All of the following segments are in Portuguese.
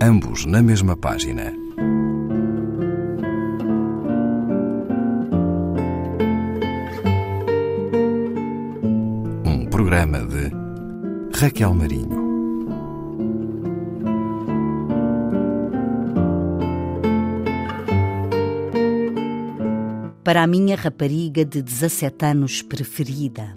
ambos na mesma página. Um programa de Raquel Marinho. Para a minha rapariga de 17 anos preferida.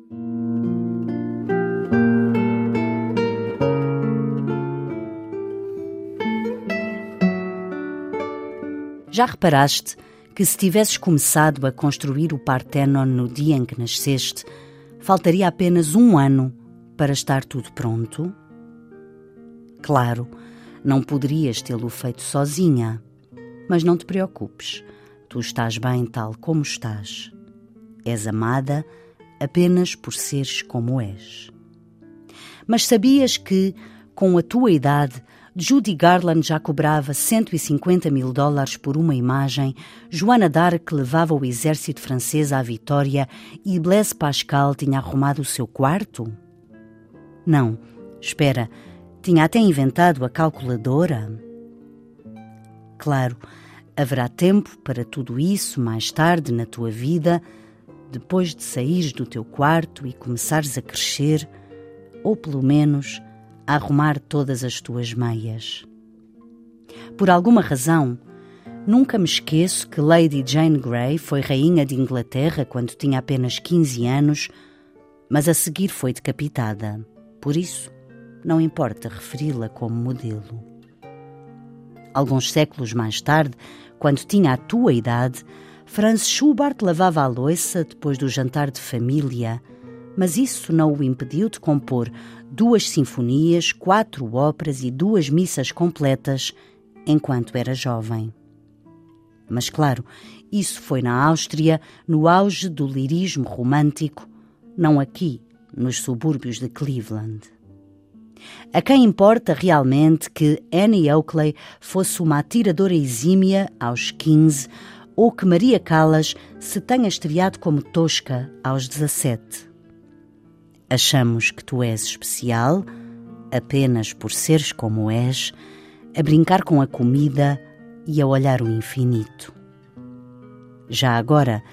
Já reparaste que se tivesses começado a construir o Partenon no dia em que nasceste, faltaria apenas um ano para estar tudo pronto? Claro, não poderias tê-lo feito sozinha, mas não te preocupes, tu estás bem tal como estás. És amada apenas por seres como és. Mas sabias que, com a tua idade, Judy Garland já cobrava 150 mil dólares por uma imagem, Joana d'Arc levava o exército francês à vitória e Blaise Pascal tinha arrumado o seu quarto? Não, espera, tinha até inventado a calculadora? Claro, haverá tempo para tudo isso mais tarde na tua vida, depois de saíres do teu quarto e começares a crescer, ou pelo menos a arrumar todas as tuas meias. Por alguma razão, nunca me esqueço que Lady Jane Grey foi rainha de Inglaterra quando tinha apenas 15 anos, mas a seguir foi decapitada. Por isso, não importa referi-la como modelo. Alguns séculos mais tarde, quando tinha a tua idade, Franz Schubert lavava a louça depois do jantar de família, mas isso não o impediu de compor duas sinfonias, quatro óperas e duas missas completas enquanto era jovem. Mas, claro, isso foi na Áustria, no auge do lirismo romântico, não aqui, nos subúrbios de Cleveland. A quem importa realmente que Annie Oakley fosse uma atiradora exímia aos 15 ou que Maria Callas se tenha estreado como tosca aos 17? Achamos que tu és especial apenas por seres como és, a brincar com a comida e a olhar o infinito. Já agora,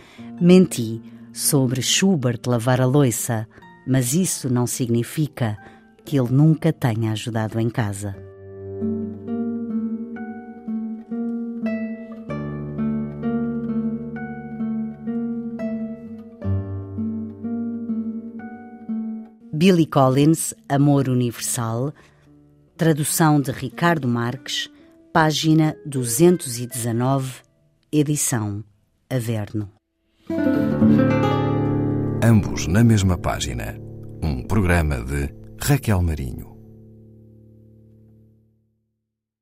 menti sobre Schubert lavar a louça, mas isso não significa que ele nunca tenha ajudado em casa. Billy Collins, Amor Universal, tradução de Ricardo Marques, página 219, edição Averno. Ambos na mesma página. Um programa de Raquel Marinho.